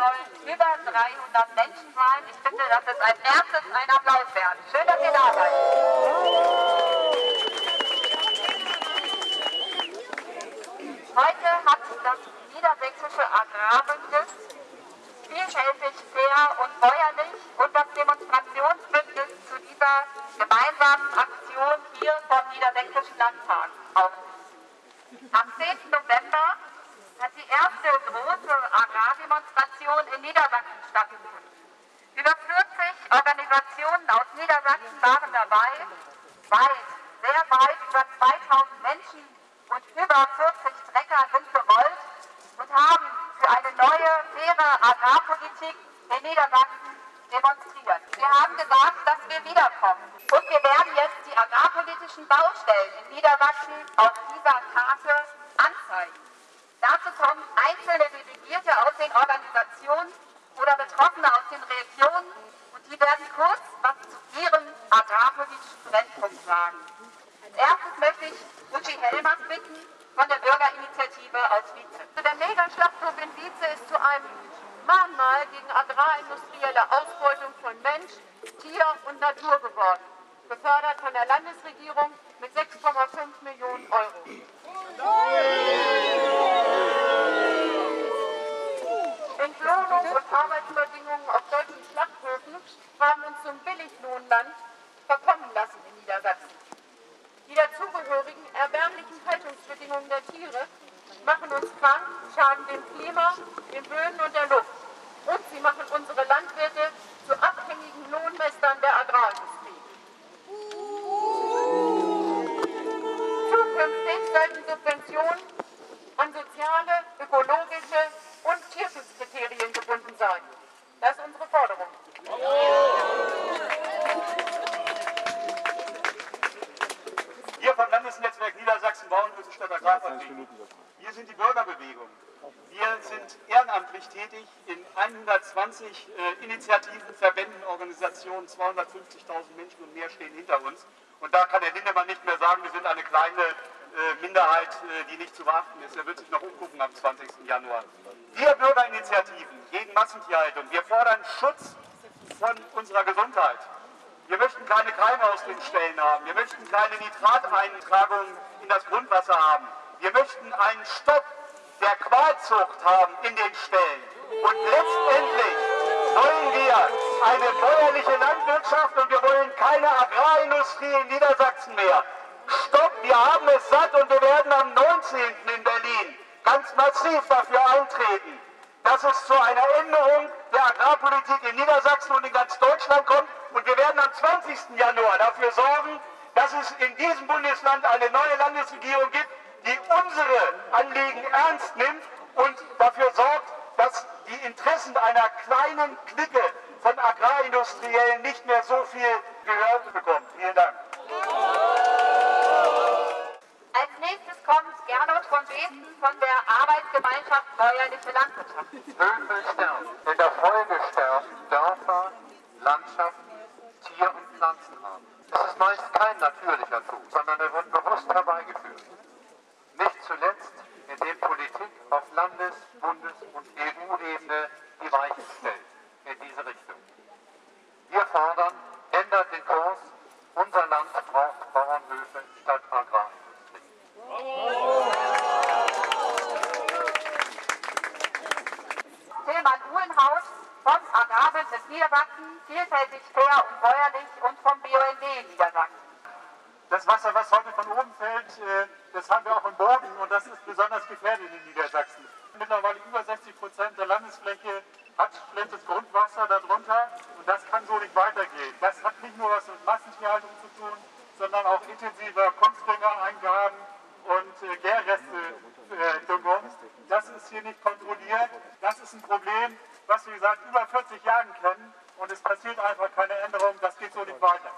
sollen über 300 Menschen sein. Ich finde, das ist als erstes ein Applaus wert. Schön, dass ihr da seid. Heute hat das Niedersächsische Agrarbündnis vielfältig, fair und bäuerlich und das Demonstrationsbündnis zu dieser gemeinsamen Aktion hier vom Niedersächsischen Landtag auf. Am 10. November hat die erste große Agrardemonstration in Niedersachsen stattgefunden. Über 40 Organisationen aus Niedersachsen waren dabei, weit, sehr weit, über 2000 Menschen und über 40 Trecker sind gerollt und haben für eine neue, faire Agrarpolitik in Niedersachsen demonstriert. Wir haben gesagt, dass wir wiederkommen. Und wir werden jetzt die agrarpolitischen Baustellen in Niedersachsen auf dieser Karte anzeigen. Dazu kommen einzelne Delegierte aus den Organisationen oder Betroffene aus den Regionen und die werden kurz was zu ihrem agrarpolitischen Brennpunkt sagen. Als erstes möchte ich Uchi Helmers bitten von der Bürgerinitiative aus Wietze. Der Megaschlachthof in Wietze ist zu einem Mahnmal gegen agrarindustrielle Ausbeutung von Mensch, Tier und Natur geworden, gefördert von der Landesregierung mit 6,5 Millionen Euro. Entlohnung und Arbeitsbedingungen auf deutschen Schlachthöfen haben uns zum Billiglohnland verkommen lassen in Niedersachsen. Die dazugehörigen erbärmlichen Haltungsbedingungen der Tiere machen uns krank, schaden dem Klima, den Böden und der Luft. Und sie machen unsere Landwirte zu abhängigen Lohnmessern der Agrarindustrie. 120 äh, Initiativen, Verbänden, Organisationen. 250.000 Menschen und mehr stehen hinter uns. Und da kann Herr Lindemann nicht mehr sagen, wir sind eine kleine äh, Minderheit, äh, die nicht zu beachten ist. Er wird sich noch umgucken am 20. Januar. Wir Bürgerinitiativen gegen Massentierhaltung, wir fordern Schutz von unserer Gesundheit. Wir möchten keine Keime aus den Ställen haben. Wir möchten keine Nitrateintragung in das Grundwasser haben. Wir möchten einen Stopp der Qualzucht haben in den Ställen. Und letztendlich wollen wir eine bäuerliche Landwirtschaft und wir wollen keine Agrarindustrie in Niedersachsen mehr. Stopp, wir haben es satt und wir werden am 19. in Berlin ganz massiv dafür eintreten, dass es zu einer Änderung der Agrarpolitik in Niedersachsen und in ganz Deutschland kommt. Und wir werden am 20. Januar dafür sorgen, dass es in diesem Bundesland eine neue Landesregierung gibt, die unsere Anliegen ernst nimmt und dafür sorgt, dass die Interessen einer kleinen Clique von Agrarindustriellen nicht mehr so viel Gehör bekommen. Vielen Dank. Als nächstes kommt Gernot von Besen von der Arbeitsgemeinschaft Bäuerliche Landwirtschaft. Höfe sterben. In der Folge sterben Dörfer, Landschaften, Tier- und Pflanzenarten. Es ist meist kein natürlicher Tod, sondern er wird bewusst herbeigeführt. Nicht zuletzt, indem Politik auf Landes-, Bundes- und EU-Ebene die Weichen stellt in diese Richtung. Wir fordern, ändert den Kurs. Unser Land braucht Bauernhöfe statt Agrarindustrie. Tilman Uhlenhaus vom Agrarbündnis Niedersachsen, vielfältig, fair und bäuerlich und vom BUND Niedersachsen. Das Wasser, was heute von oben fällt, äh, das haben wir auch im Boden und das ist besonders gefährdet in Niedersachsen. Mittlerweile über 60 Prozent der Landesfläche hat Grundwasser darunter und das kann so nicht weitergehen. Das hat nicht nur was mit Massentierhaltung zu tun, sondern auch intensiver Kunstdüngereingaben und äh, Gärreste-Düngung. Das ist hier nicht kontrolliert. Das ist ein Problem, was wir seit über 40 Jahren kennen und es passiert einfach keine Änderung. Das geht so nicht weiter.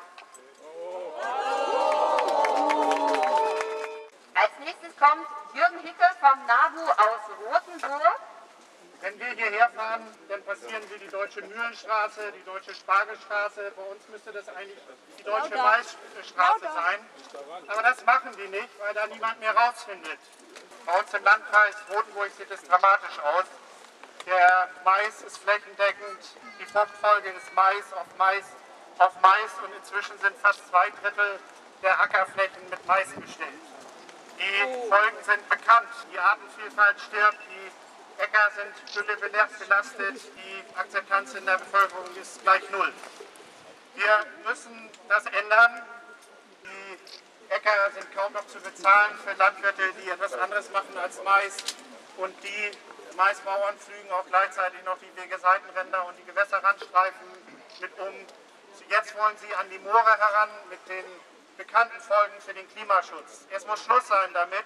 Als nächstes kommt Jürgen Hicke vom NABU aus Rothenburg. Wenn wir hierher fahren, dann passieren wir die Deutsche Mühlenstraße, die Deutsche Spargelstraße. Bei uns müsste das eigentlich die Deutsche Maisstraße sein. Aber das machen die nicht, weil da niemand mehr rausfindet. Bei uns im Landkreis Rotenburg sieht es dramatisch aus. Der Mais ist flächendeckend, die Fruchtfolge ist Mais auf Mais auf Mais und inzwischen sind fast zwei Drittel der Ackerflächen mit Mais bestimmt. Die Folgen sind bekannt. Die Artenvielfalt stirbt, Äcker sind dünnebelastet, die Akzeptanz in der Bevölkerung ist gleich null. Wir müssen das ändern. Die Äcker sind kaum noch zu bezahlen für Landwirte, die etwas anderes machen als Mais. Und die Maisbauern pflügen auch gleichzeitig noch die Wegeseitenränder und die Gewässerrandstreifen mit um. Jetzt wollen sie an die Moore heran mit den bekannten Folgen für den Klimaschutz. Es muss Schluss sein damit.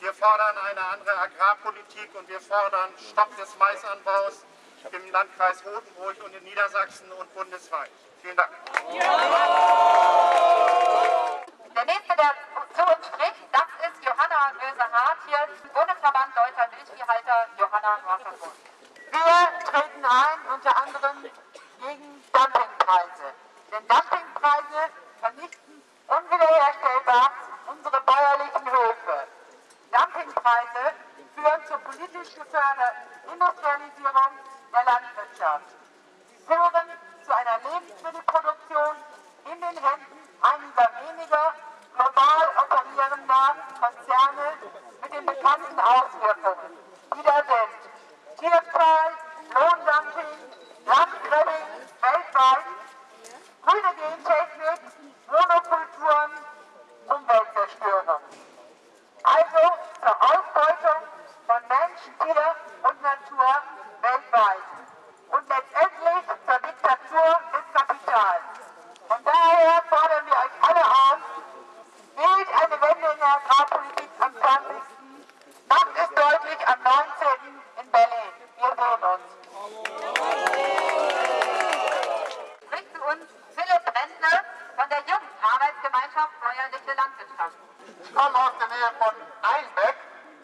Wir fordern eine andere Agrarpolitik und wir fordern Stopp des Maisanbaus im Landkreis Rotenburg und in Niedersachsen und bundesweit. Vielen Dank. Der nächste, der zu uns spricht, das ist Johanna Möse-Hart hier, Bundesverband Deutscher Milchviehhalter, Johanna Wasserfurt. Wir treten ein, unter anderem gegen Dumpingpreise. Denn Dumpingpreise vernichten unwiederherstellbar unsere bäuerlichen Höfe. Dumpingpreise führen zur politisch geförderten Industrialisierung der Landwirtschaft. Sie führen zu einer Lebensmittelproduktion in den Händen einiger weniger global operierender Konzerne mit den bekannten Auswirkungen, die da sind. Tierqual, Lohndumping, Landgrabbing weltweit, grüne Gentechnik, Monokulturen, Umweltzerstörung. Also zur Ausbeutung von Mensch, Tier und Natur weltweit. Und letztendlich zur Diktatur des Kapitals. Und daher fordern wir euch alle auf, wählt eine Wende in der Agrarpolitik am 20. Macht es deutlich am 19. in Berlin. Wir sehen uns. Spricht zu uns Philipp Brendle von der Jugendarbeitsgemeinschaft Bäuerliche Landwirtschaft. Ich komme aus der Nähe von Einbeck.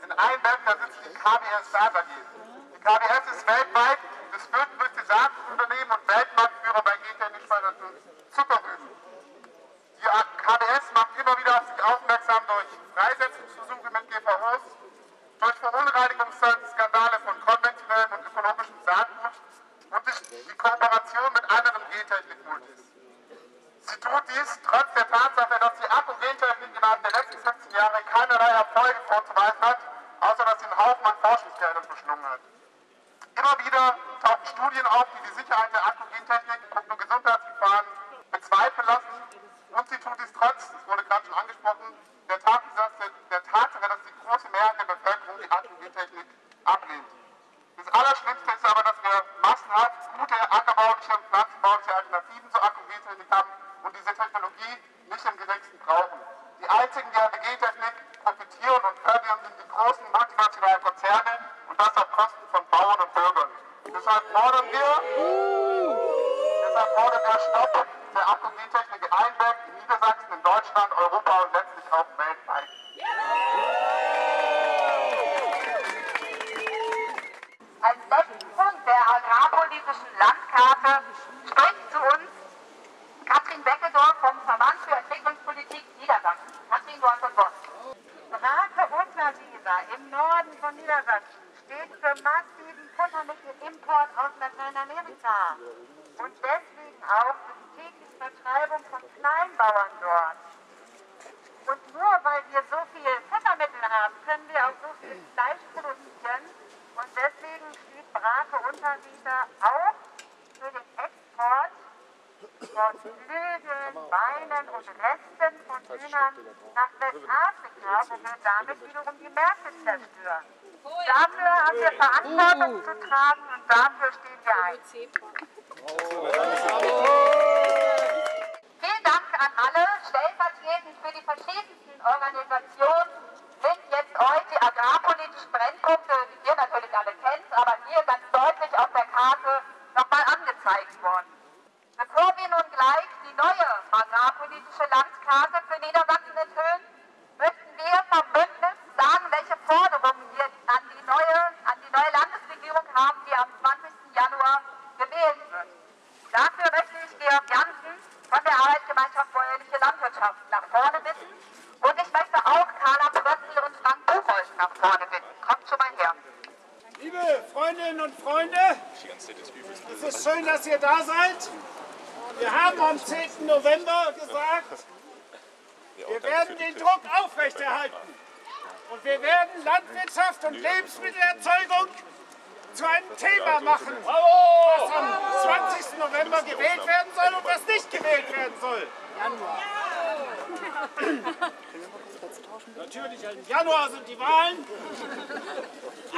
In Einbeck, da sitzt die KBS Saat AG. Die KBS ist weltweit das fünftgrößte Saatunternehmen und Weltmarktführer bei gentechnisch veränderten Zuckerrüben. Die KBS macht immer wieder auf sich aufmerksam durch Freisetzungsversuche mit GVOs, durch Verunreinigungsskandale von konventionellem und ökologischem Saatgut und durch die Kooperation mit anderen Gentechnik-Multis. Sie tut dies trotz der Tatsache, dass die Akkugentechnik innerhalb der letzten 15 Jahre keinerlei Erfolge vorzuweisen hat, außer dass sie einen Haufen an Forschungsgeldern verschlungen hat. Immer wieder tauchen Studien auf, die die Sicherheit der Akkugentechnik und nur Gesundheitsgefahren bezweifeln lassen. Und sie tut dies trotz, das wurde gerade schon angesprochen, der Tatsache, der Tatsache dass die große Mehrheit der Bevölkerung die Akkugentechnik ablehnt. Das Allerschlimmste ist aber, dass wir massenhaft gute ackerbauliche und pflanzenbauliche Alternativen zur Akkugentechnik haben und diese Technologie nicht im geringsten brauchen. Die einzigen, die an der Gentechnik profitieren und fördern, sind die großen multinationalen Konzerne und das auf Kosten von Bauern und Bürgern. Deshalb fordern wir, deshalb fordern wir Stopp der Akkugentechnik in Einberg, in Niedersachsen, in Deutschland, Europa und letztlich auch weltweit. Als letzten Punkt der agrarpolitischen Landkarte spricht zu uns Katrin Beckedorf vom Verband für Entwicklungspolitik Niedersachsen. Katrin, du hast das Wort. Rake Untersieger im Norden von Niedersachsen steht für massiven Futtermittelimport aus Lateinamerika und deswegen auch für die tägliche Vertreibung von Kleinbauern dort. Und nur weil wir so viel Futtermittel haben, können wir auch so viel Fleisch produzieren. Und deswegen steht Brake Untersieger auch für den Export von Flügeln, Beinen und Resten von Hühnern nach Westafrika, wo wir damit wiederum die Märkte zerstören. Dafür haben wir Verantwortung zu tragen und dafür stehen wir ein. Vielen Dank an alle. Stellvertretend für die verschiedensten Organisationen sind jetzt euch die agrarpolitischen Brennpunkte, die ihr natürlich alle kennt, aber hier ganz deutlich auf der Karte nochmal angezeigt worden. Bevor wir nun gleich die neue agrarpolitische Landkarte für Niedersachsen enthüllen, möchten wir vom Bündnis sagen, welche Forderungen wir an die neue, an die neue Landesregierung haben, die am 20. Januar gewählt wird. Dafür möchte ich Georg Jansen von der Arbeitsgemeinschaft Bäuerliche Landwirtschaft nach vorne bitten. Und ich möchte auch Carla Brössel und Frank Buchholz nach vorne bitten. Kommt schon mal her. Liebe Freundinnen und Freunde, Es ist schön, dass ihr da seid. Wir haben am 10. November gesagt, wir werden den Druck aufrechterhalten. Und wir werden Landwirtschaft und Lebensmittelerzeugung zu einem Thema machen, was am 20. November gewählt werden soll und was nicht gewählt werden soll. Natürlich, im Januar sind die Wahlen.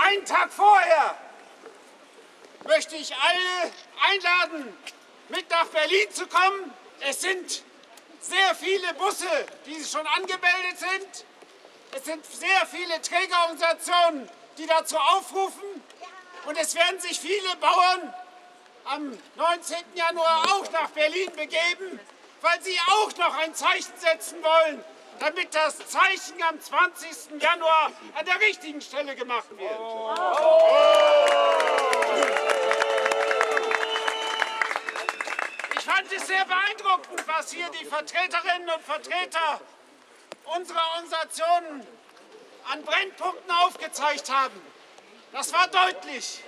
Einen Tag vorher möchte ich alle einladen, mit nach Berlin zu kommen. Es sind sehr viele Busse, die schon angemeldet sind. Es sind sehr viele Trägerorganisationen, die dazu aufrufen. Und es werden sich viele Bauern am 19. Januar auch nach Berlin begeben, weil sie auch noch ein Zeichen setzen wollen, damit das Zeichen am 20. Januar an der richtigen Stelle gemacht wird. Ich fand es sehr beeindruckend, was hier die Vertreterinnen und Vertreter unserer Organisationen an Brennpunkten aufgezeigt haben. Das war deutlich.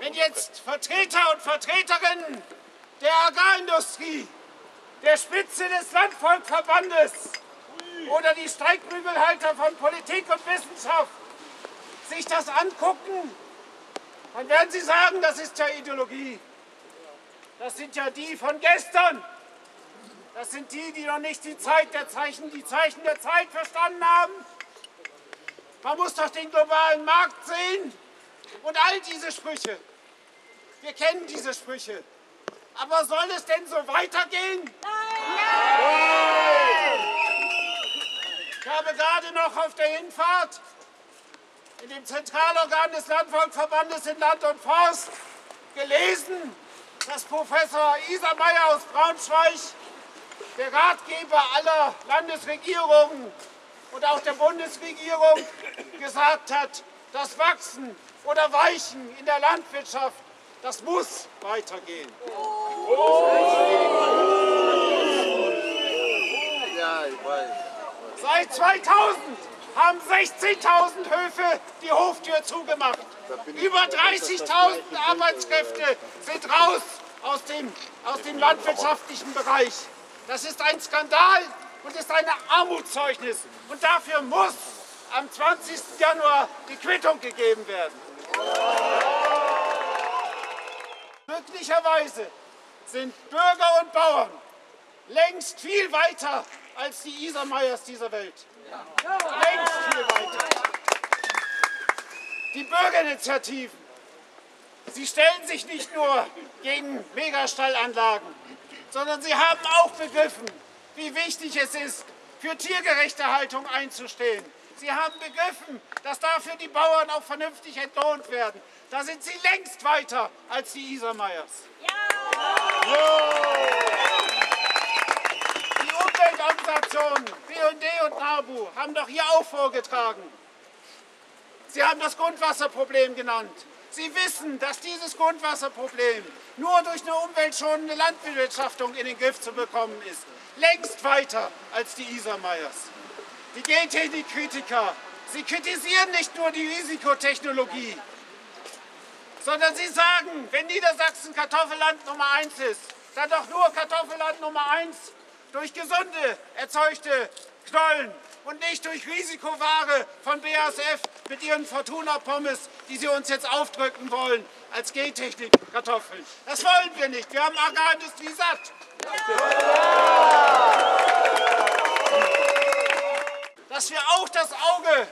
Wenn jetzt Vertreter und Vertreterinnen der Agrarindustrie, der Spitze des Landvolkverbandes oder die Streikbügelhalter von Politik und Wissenschaft sich das angucken, dann werden sie sagen, das ist ja Ideologie. Das sind ja die von gestern. Das sind die, die noch nicht die, Zeit der Zeichen, die Zeichen der Zeit verstanden haben. Man muss doch den globalen Markt sehen und all diese Sprüche. Wir kennen diese Sprüche. Aber soll es denn so weitergehen? Nein! Ich habe gerade noch auf der Hinfahrt in dem Zentralorgan des Landvolkverbandes in Land und Forst gelesen, dass Professor Isermeier aus Braunschweig, der Ratgeber aller Landesregierungen und auch der Bundesregierung, gesagt hat, das Wachsen oder Weichen in der Landwirtschaft, das muss weitergehen. Seit 2000 haben 16.000 Höfe die Hoftür zugemacht. Über 30.000 Arbeitskräfte sind raus aus dem, aus dem landwirtschaftlichen Bereich. Das ist ein Skandal und ist ein Armutszeugnis. Und dafür muss am 20. Januar die Quittung gegeben werden. Möglicherweise sind Bürger und Bauern längst viel weiter als die Isermeyers dieser Welt. Längst viel weiter. Die Bürgerinitiativen, sie stellen sich nicht nur gegen Megastallanlagen, sondern sie haben auch begriffen, wie wichtig es ist, für tiergerechte Haltung einzustehen. Sie haben begriffen, dass dafür die Bauern auch vernünftig entlohnt werden. Da sind sie längst weiter als die Isermeyers. Die Umweltorganisationen BUND und NABU haben doch hier auch vorgetragen. Sie haben das Grundwasserproblem genannt. Sie wissen, dass dieses Grundwasserproblem nur durch eine umweltschonende Landbewirtschaftung in den Griff zu bekommen ist. Längst weiter als die Isermeyers. Die Gentechnikkritiker, sie kritisieren nicht nur die Risikotechnologie, sondern sie sagen, wenn Niedersachsen Kartoffelland Nummer 1 ist, dann doch nur Kartoffelland Nummer 1 durch gesunde erzeugte Knollen und nicht durch Risikoware von BASF mit ihren Fortuna-Pommes, die sie uns jetzt aufdrücken wollen als Gentechnik-Kartoffeln. Das wollen wir nicht. Wir haben Agrarindustrie satt. Dass wir auch das Auge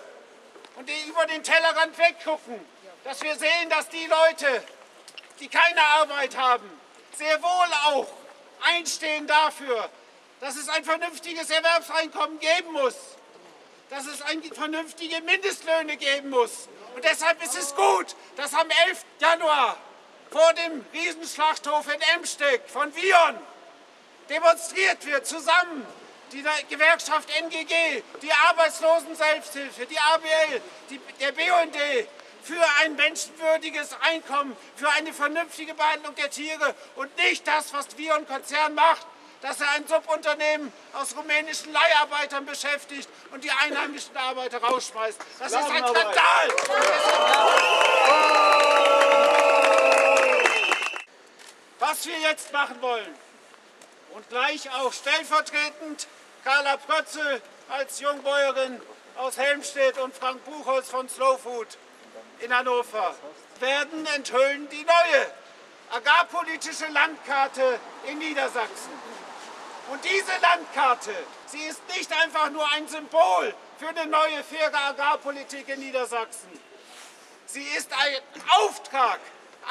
und über den Tellerrand weggucken, dass wir sehen, dass die Leute, die keine Arbeit haben, sehr wohl auch einstehen dafür, dass es ein vernünftiges Erwerbseinkommen geben muss, dass es ein vernünftige Mindestlöhne geben muss. Und deshalb ist es gut, dass am 11. Januar vor dem Riesenschlachthof in Emsteck von Vion demonstriert wird, zusammen die Gewerkschaft NGG, die Arbeitslosen-Selbsthilfe, die ABL, die, der BUND, für ein menschenwürdiges Einkommen, für eine vernünftige Behandlung der Tiere und nicht das, was Vion Konzern macht, dass er ein Subunternehmen aus rumänischen Leiharbeitern beschäftigt und die einheimischen Arbeiter rausschmeißt. Das ist ein Skandal! was wir jetzt machen wollen. Und gleich auch stellvertretend Carla Prötzel als Jungbäuerin aus Helmstedt und Frank Buchholz von Slow Food in Hannover werden enthüllen die neue agrarpolitische Landkarte in Niedersachsen. Und diese Landkarte, sie ist nicht einfach nur ein Symbol für eine neue, faire Agrarpolitik in Niedersachsen. Sie ist ein Auftrag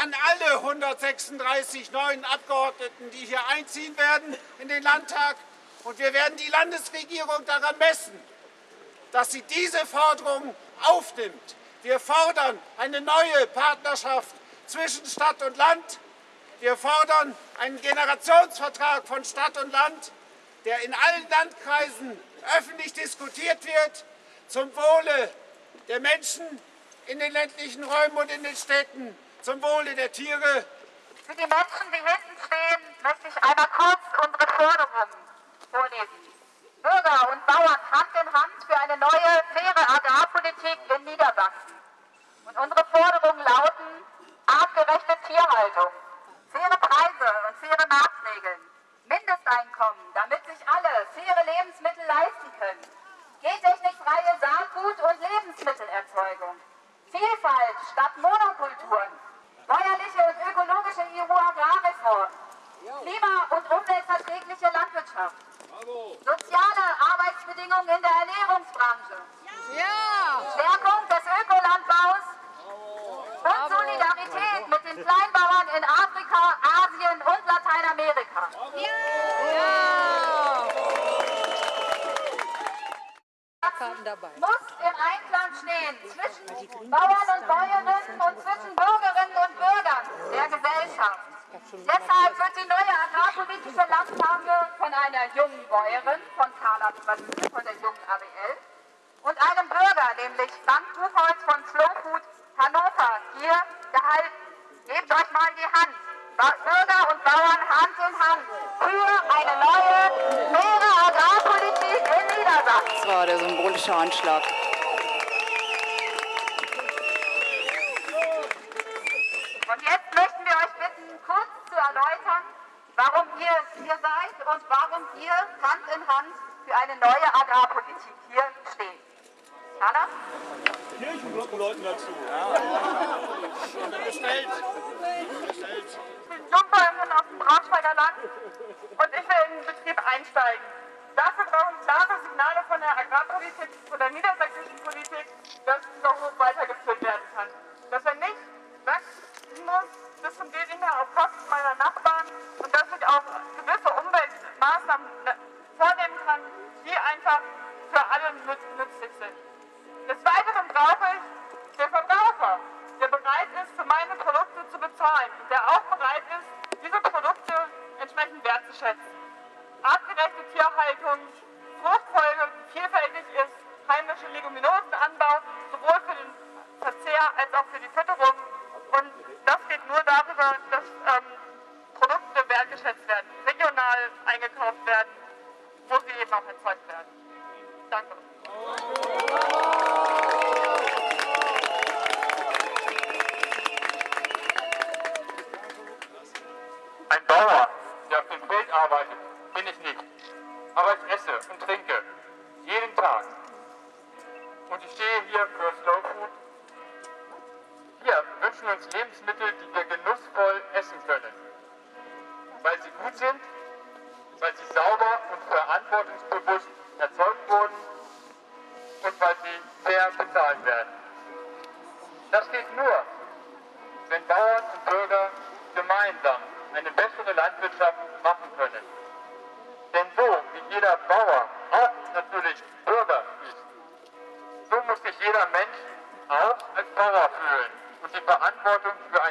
an alle 136 neuen Abgeordneten, die hier einziehen werden in den Landtag. Und wir werden die Landesregierung daran messen, dass sie diese Forderung aufnimmt. Wir fordern eine neue Partnerschaft zwischen Stadt und Land. Wir fordern einen Generationsvertrag von Stadt und Land, der in allen Landkreisen öffentlich diskutiert wird, zum Wohle der Menschen in den ländlichen Räumen und in den Städten, zum Wohle der Tiere. Für die Menschen, die hinten stehen, möchte ich einmal kurz unsere Forderungen vorlesen. Bürger und Bauern Hand in Hand für eine neue, faire Agrarpolitik in Niedersachsen. Und unsere Forderungen lauten artgerechte Tierhaltung, faire Preise und faire Marktregeln, Mindesteinkommen, damit sich alle faire Lebensmittel leisten können, gentechnikfreie Saatgut- und Lebensmittelerzeugung, Vielfalt statt Monokulturen, bäuerliche und ökologische EU-Agrarreform, klima- und umweltverträgliche Landwirtschaft, soziale Arbeitsbedingungen in der Ernährungsbranche, Stärkung des Ökolandbaus und Solidarität mit den Kleinbauern in Afrika, Asien und Lateinamerika. muss im Einklang stehen zwischen Bauern und Bäuerinnen und zwischen Bürgerinnen und Bürgern der Gesellschaft. Deshalb wird die neue agrarpolitische Landkarte von einer jungen Bäuerin, von Carla Prötzl, von der jungen und Bürger, nämlich Frank Buchholz von Slow Food Hannover, hier gehalten. Gebt euch mal die Hand. Bürger und Bauern Hand in Hand für eine neue, faire Agrarpolitik in Niedersachsen. Das war der symbolische Anschlag. Und jetzt möchten wir euch bitten, kurz zu erläutern, warum ihr hier seid und warum ihr Hand in Hand für eine neue Agrarpolitik hier steht. Carla? Kirchenglockenläuten dazu. Bestellt. Ich bin Jungbäuerin aus dem Braunschweiger Land und ich will in den Betrieb einsteigen. Dafür brauchen klare Signale von der Agrarpolitik, von der niedersächsischen Politik, dass dieser Hof weitergeführt werden kann. Dass er nicht wachsen muss bis zum mehr auf Kosten meiner Nachbarn und dass ich auch gewisse Umweltmaßnahmen äh, vornehmen kann, die einfach für alle nütz- nützlich sind. Des Weiteren brauche ich den Verbraucher, der bereit ist, für meine Produkte zu bezahlen und der auch bereit ist, entsprechend wertzuschätzen. Artgerechte Tierhaltung, Fruchtfolge, die vielfältig ist, heimische Leguminosenanbau, sowohl für den Verzehr als auch für die Fütterung. Und das geht nur darüber, dass ähm, Produkte wertgeschätzt werden, regional eingekauft werden, wo sie eben auch erzeugt werden. Danke. Arbeitet, bin ich nicht. Aber ich esse und trinke. Jeden Tag. Und ich stehe hier für Slow Food. Wir wünschen uns Lebensmittel, die wir genussvoll essen können. Weil sie gut sind, weil sie sauber und verantwortungsbewusst erzeugt wurden und weil sie fair bezahlt werden. Das geht nur, wenn Bauern und Bürger gemeinsam eine bessere Landwirtschaft machen können. Denn so wie jeder Bauer auch natürlich Bürger ist, so muss sich jeder Mensch auch als Bauer fühlen und die Verantwortung für